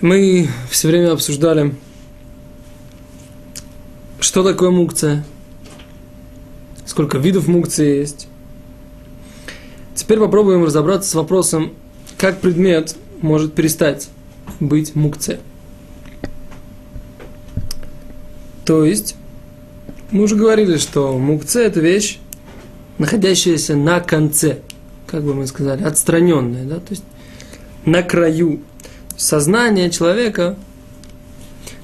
Мы все время обсуждали, что такое мукция, сколько видов мукции есть. Теперь попробуем разобраться с вопросом, как предмет может перестать быть мукцией. То есть, мы уже говорили, что мукце – это вещь, находящаяся на конце, как бы мы сказали, отстраненная, да, то есть на краю сознание человека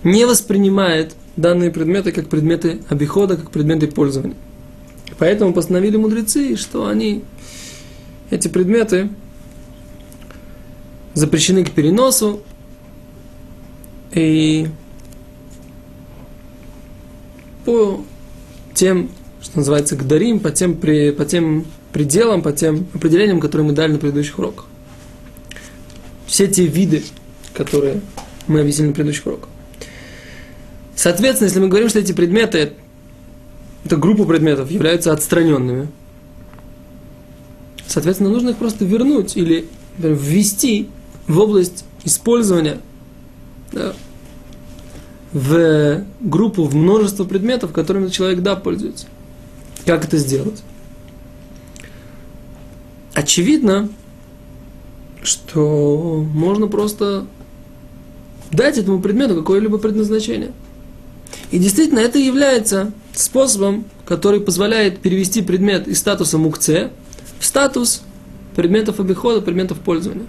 не воспринимает данные предметы как предметы обихода, как предметы пользования. Поэтому постановили мудрецы, что они, эти предметы, запрещены к переносу, и по тем, что называется, гдарим, по тем, при, по тем пределам, по тем определениям, которые мы дали на предыдущих уроках. Все те виды которые мы объяснили на предыдущих уроках. Соответственно, если мы говорим, что эти предметы, эта группа предметов являются отстраненными, соответственно, нужно их просто вернуть или например, ввести в область использования да, в группу, в множество предметов, которыми человек да пользуется. Как это сделать? Очевидно, что можно просто дать этому предмету какое-либо предназначение. И действительно, это является способом, который позволяет перевести предмет из статуса мукце в статус предметов обихода, предметов пользования.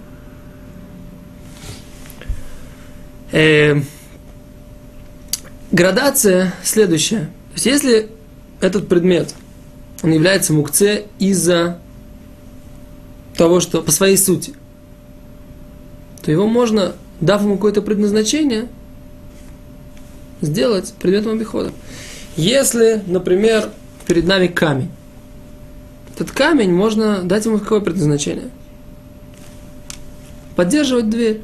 Э, градация следующая. То есть, если этот предмет, он является мукце из-за того, что по своей сути, то его можно дав ему какое-то предназначение, сделать предметом обихода. Если, например, перед нами камень, этот камень можно дать ему какое предназначение? Поддерживать дверь.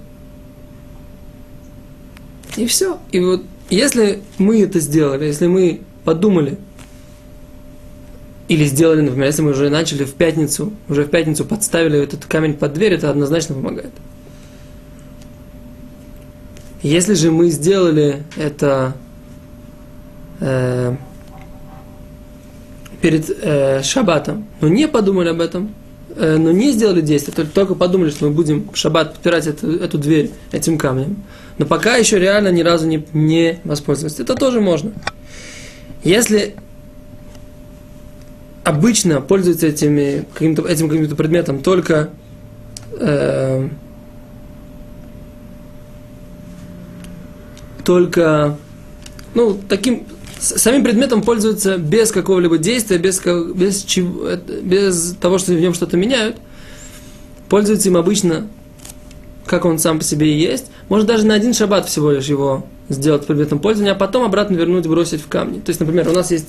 И все. И вот если мы это сделали, если мы подумали, или сделали, например, если мы уже начали в пятницу, уже в пятницу подставили этот камень под дверь, это однозначно помогает. Если же мы сделали это э, перед э, шаббатом, но не подумали об этом, э, но не сделали действие, только, только подумали, что мы будем в шаббат подпирать эту, эту дверь этим камнем, но пока еще реально ни разу не, не воспользоваться. Это тоже можно. Если обычно пользуются этими, каким-то, этим каким-то предметом только э, только, ну, таким, самим предметом пользуются без какого-либо действия, без, без, чего, без того, что в нем что-то меняют, пользуются им обычно, как он сам по себе и есть. Может даже на один шаббат всего лишь его сделать предметом пользования, а потом обратно вернуть, бросить в камни. То есть, например, у нас есть,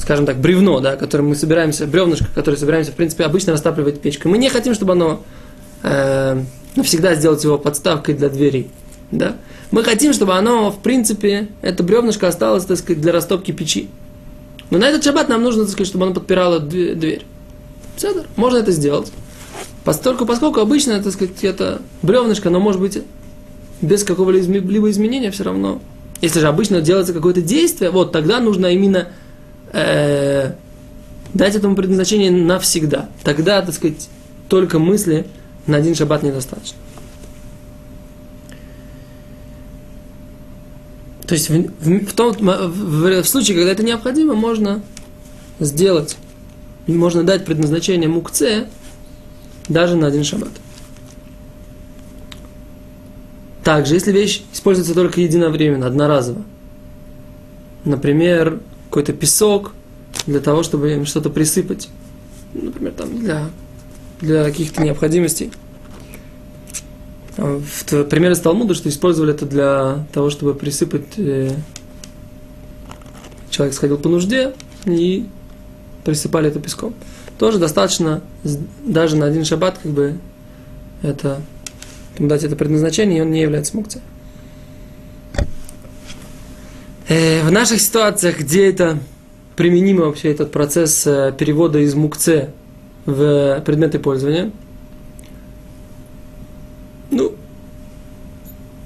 скажем так, бревно, да, которое мы собираемся, бревнышко, которое собираемся, в принципе, обычно растапливать печкой. Мы не хотим, чтобы оно э, навсегда сделать его подставкой для дверей. Да? Мы хотим, чтобы оно, в принципе, это бревнышко осталось, так сказать, для растопки печи. Но на этот шаббат нам нужно, так сказать, чтобы оно подпирало дверь. Все, можно это сделать. Поскольку, поскольку обычно, так сказать, это бревнышко, но может быть без какого-либо изменения все равно. Если же обычно делается какое-то действие, вот тогда нужно именно э, дать этому предназначение навсегда. Тогда, так сказать, только мысли на один шаббат недостаточно. То есть в, в, в, том, в, в случае, когда это необходимо, можно сделать, можно дать предназначение мукце даже на один шаббат. Также, если вещь используется только единовременно, одноразово, например, какой-то песок для того, чтобы им что-то присыпать, например, там для, для каких-то необходимостей – в пример из Талмуда, что использовали это для того, чтобы присыпать... Э, человек сходил по нужде и присыпали это песком. Тоже достаточно, даже на один шаббат, как бы, это, дать это предназначение, и он не является мукцией. Э, в наших ситуациях, где это применимо вообще этот процесс э, перевода из мукце в предметы пользования –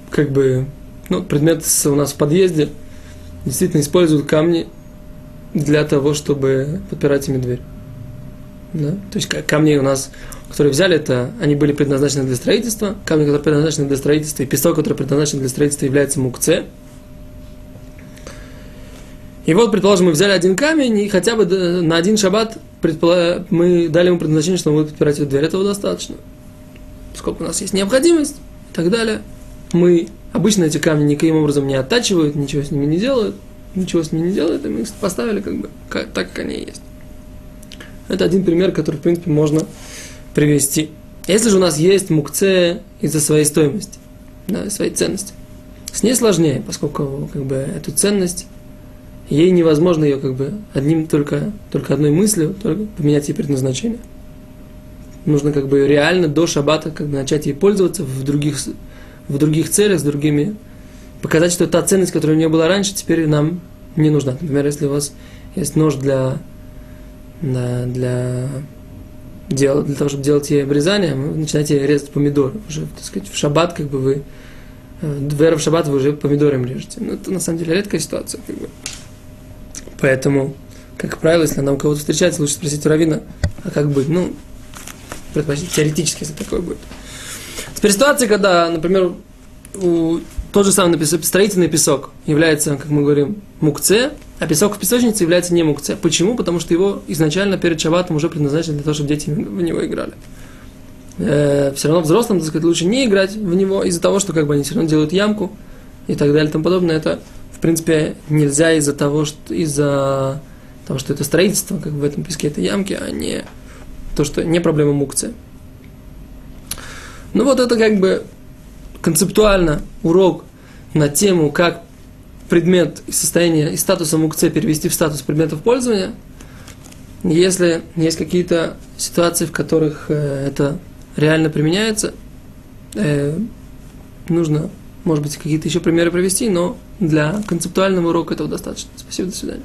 как бы, ну, предмет у нас в подъезде действительно используют камни для того, чтобы подпирать ими дверь. Да? То есть камни у нас, которые взяли, это они были предназначены для строительства, камни, которые предназначены для строительства, и песок, который предназначен для строительства, является мукце. И вот, предположим, мы взяли один камень, и хотя бы на один шаббат мы дали ему предназначение, что он будет подпирать эту дверь. Этого достаточно. Сколько у нас есть необходимость и так далее. Мы обычно эти камни никаким образом не оттачивают, ничего с ними не делают, ничего с ними не делают, и мы их поставили как бы как, так, как они есть. Это один пример, который, в принципе, можно привести. Если же у нас есть мукце из-за своей стоимости, да, своей ценности, с ней сложнее, поскольку как бы, эту ценность ей невозможно ее как бы одним только, только одной мыслью только поменять ей предназначение. Нужно как бы реально до шаббата как бы начать ей пользоваться в других, в других целях, с другими. Показать, что та ценность, которая у нее была раньше, теперь нам не нужна. Например, если у вас есть нож для, для, для, дел, для того, чтобы делать ей обрезание, вы начинаете резать помидоры. Уже, так сказать, в шаббат как бы вы в в шаббат вы уже помидором режете. Но это на самом деле редкая ситуация. Как бы. Поэтому, как правило, если нам кого-то встречается, лучше спросить у Равина, а как быть? Ну, предпочтить теоретически, если такое будет. Теперь ситуация, когда, например, у, тот же самый строительный песок является, как мы говорим, мукце, а песок в песочнице является не мукце. Почему? Потому что его изначально перед шабатом уже предназначили для того, чтобы дети в него играли. Э, все равно взрослым, так сказать, лучше не играть в него из-за того, что как бы они все равно делают ямку и так далее и тому подобное. Это в принципе, нельзя из-за того, что из-за того, что это строительство, как в этом песке, это ямки, а не то, что не проблема мукции. Ну вот это как бы концептуально урок на тему, как предмет из состояния, из статуса мукце перевести в статус предметов пользования. Если есть какие-то ситуации, в которых э, это реально применяется, э, нужно может быть, какие-то еще примеры привести, но для концептуального урока этого достаточно. Спасибо, до свидания.